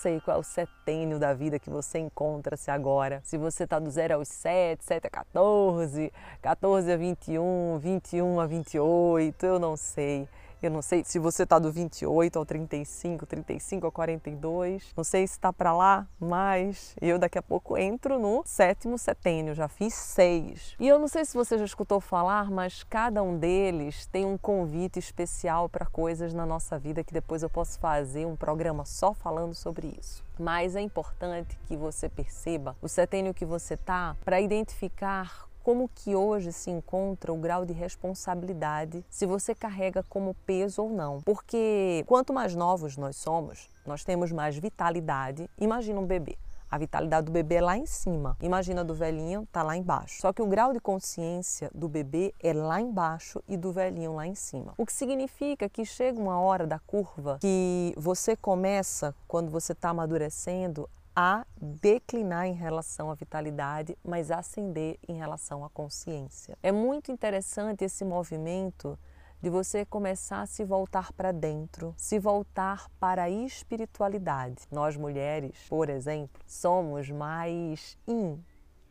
sei qual é o setênio da vida que você encontra-se agora. Se você está do 0 aos 7, 7 a 14, 14 a 21, 21 a 28, eu não sei. Eu não sei se você está do 28 ao 35, 35 ao 42. Não sei se está para lá, mas eu daqui a pouco entro no sétimo setênio. Já fiz seis. E eu não sei se você já escutou falar, mas cada um deles tem um convite especial para coisas na nossa vida que depois eu posso fazer um programa só falando sobre isso. Mas é importante que você perceba o setênio que você está para identificar como que hoje se encontra o grau de responsabilidade, se você carrega como peso ou não. Porque quanto mais novos nós somos, nós temos mais vitalidade. Imagina um bebê. A vitalidade do bebê é lá em cima. Imagina do velhinho, tá lá embaixo. Só que o grau de consciência do bebê é lá embaixo e do velhinho lá em cima. O que significa que chega uma hora da curva que você começa, quando você está amadurecendo, a declinar em relação à vitalidade, mas ascender em relação à consciência. É muito interessante esse movimento de você começar a se voltar para dentro, se voltar para a espiritualidade. Nós mulheres, por exemplo, somos mais yin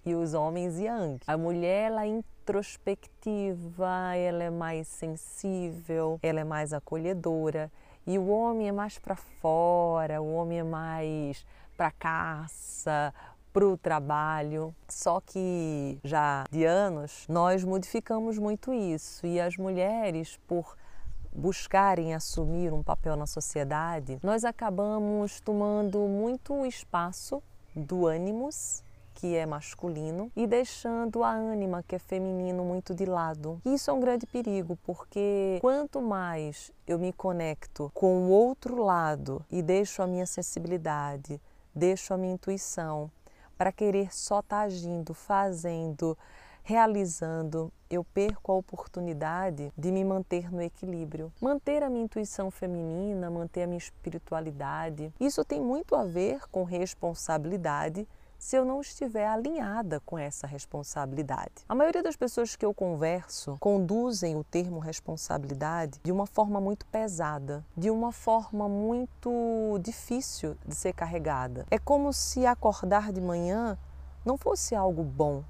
e os homens yang. A mulher ela é introspectiva, ela é mais sensível, ela é mais acolhedora e o homem é mais para fora, o homem é mais para caça, para o trabalho. Só que já de anos nós modificamos muito isso e as mulheres, por buscarem assumir um papel na sociedade, nós acabamos tomando muito espaço do ânimos que é masculino, e deixando a ânima, que é feminino, muito de lado. Isso é um grande perigo, porque quanto mais eu me conecto com o outro lado e deixo a minha sensibilidade, deixo a minha intuição para querer só estar tá agindo, fazendo, realizando, eu perco a oportunidade de me manter no equilíbrio. Manter a minha intuição feminina, manter a minha espiritualidade. Isso tem muito a ver com responsabilidade se eu não estiver alinhada com essa responsabilidade. A maioria das pessoas que eu converso conduzem o termo responsabilidade de uma forma muito pesada, de uma forma muito difícil de ser carregada. É como se acordar de manhã não fosse algo bom,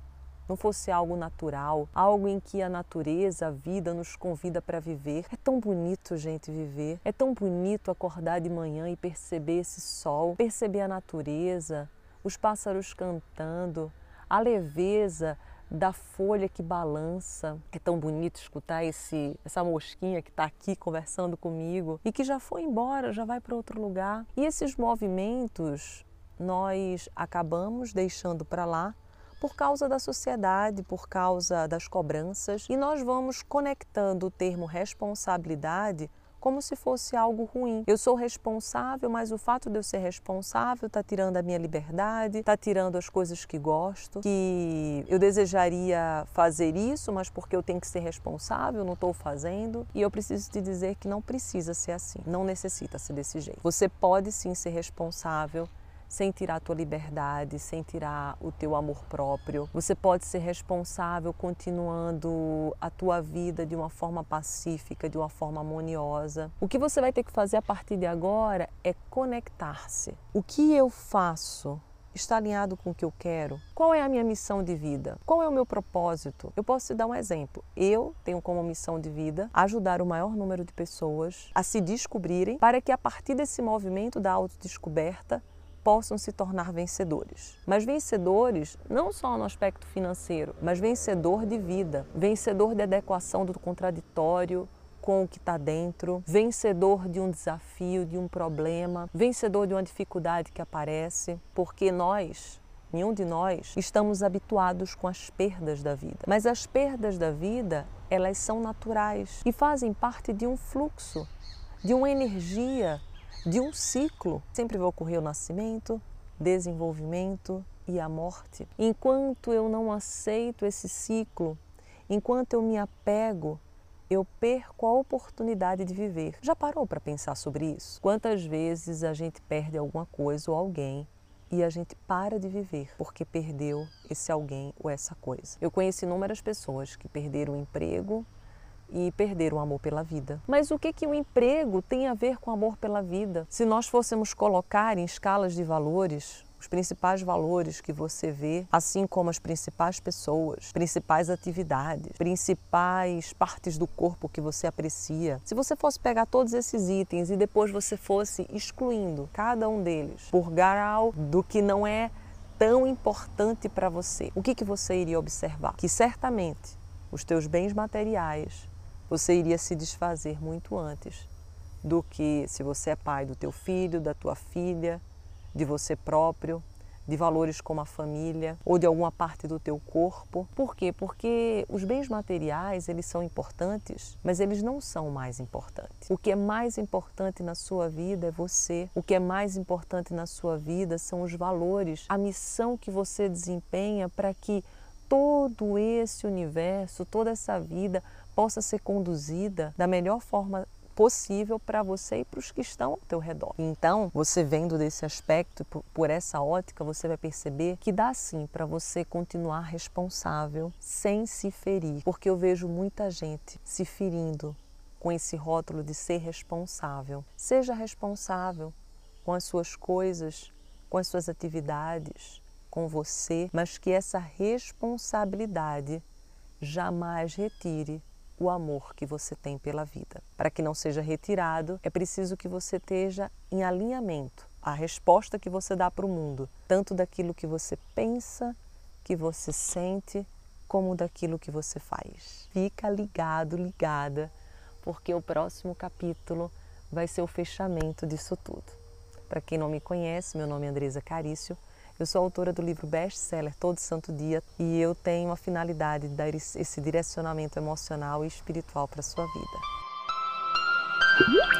não fosse algo natural, algo em que a natureza, a vida nos convida para viver. É tão bonito, gente, viver. É tão bonito acordar de manhã e perceber esse sol, perceber a natureza, os pássaros cantando, a leveza da folha que balança. É tão bonito escutar esse, essa mosquinha que está aqui conversando comigo e que já foi embora, já vai para outro lugar. E esses movimentos nós acabamos deixando para lá por causa da sociedade, por causa das cobranças, e nós vamos conectando o termo responsabilidade como se fosse algo ruim. Eu sou responsável, mas o fato de eu ser responsável está tirando a minha liberdade, está tirando as coisas que gosto, que eu desejaria fazer isso, mas porque eu tenho que ser responsável, não estou fazendo. E eu preciso te dizer que não precisa ser assim, não necessita ser desse jeito. Você pode sim ser responsável sem tirar a tua liberdade, sem tirar o teu amor próprio. Você pode ser responsável continuando a tua vida de uma forma pacífica, de uma forma harmoniosa. O que você vai ter que fazer a partir de agora é conectar-se. O que eu faço está alinhado com o que eu quero? Qual é a minha missão de vida? Qual é o meu propósito? Eu posso te dar um exemplo. Eu tenho como missão de vida ajudar o maior número de pessoas a se descobrirem para que a partir desse movimento da autodescoberta possam se tornar vencedores. Mas vencedores não só no aspecto financeiro, mas vencedor de vida, vencedor de adequação do contraditório com o que está dentro, vencedor de um desafio, de um problema, vencedor de uma dificuldade que aparece, porque nós Nenhum de nós estamos habituados com as perdas da vida. Mas as perdas da vida, elas são naturais e fazem parte de um fluxo, de uma energia de um ciclo. Sempre vai ocorrer o nascimento, desenvolvimento e a morte. Enquanto eu não aceito esse ciclo, enquanto eu me apego, eu perco a oportunidade de viver. Já parou para pensar sobre isso? Quantas vezes a gente perde alguma coisa ou alguém e a gente para de viver porque perdeu esse alguém ou essa coisa? Eu conheci inúmeras pessoas que perderam o emprego, e perder o amor pela vida. Mas o que que o emprego tem a ver com amor pela vida? Se nós fôssemos colocar em escalas de valores, os principais valores que você vê, assim como as principais pessoas, principais atividades, principais partes do corpo que você aprecia. Se você fosse pegar todos esses itens e depois você fosse excluindo cada um deles por grau do que não é tão importante para você, o que, que você iria observar? Que certamente os teus bens materiais você iria se desfazer muito antes do que se você é pai do teu filho, da tua filha, de você próprio, de valores como a família ou de alguma parte do teu corpo. Por quê? Porque os bens materiais, eles são importantes, mas eles não são o mais importantes. O que é mais importante na sua vida é você. O que é mais importante na sua vida são os valores, a missão que você desempenha para que todo esse universo, toda essa vida possa ser conduzida da melhor forma possível para você e para os que estão ao teu redor. Então, você vendo desse aspecto, por essa ótica, você vai perceber que dá sim para você continuar responsável sem se ferir, porque eu vejo muita gente se ferindo com esse rótulo de ser responsável. Seja responsável com as suas coisas, com as suas atividades, com você, mas que essa responsabilidade jamais retire o amor que você tem pela vida. Para que não seja retirado, é preciso que você esteja em alinhamento a resposta que você dá para o mundo, tanto daquilo que você pensa, que você sente, como daquilo que você faz. Fica ligado, ligada, porque o próximo capítulo vai ser o fechamento disso tudo. Para quem não me conhece, meu nome é Andresa Carício. Eu sou autora do livro best-seller Todo Santo Dia e eu tenho a finalidade de dar esse direcionamento emocional e espiritual para a sua vida.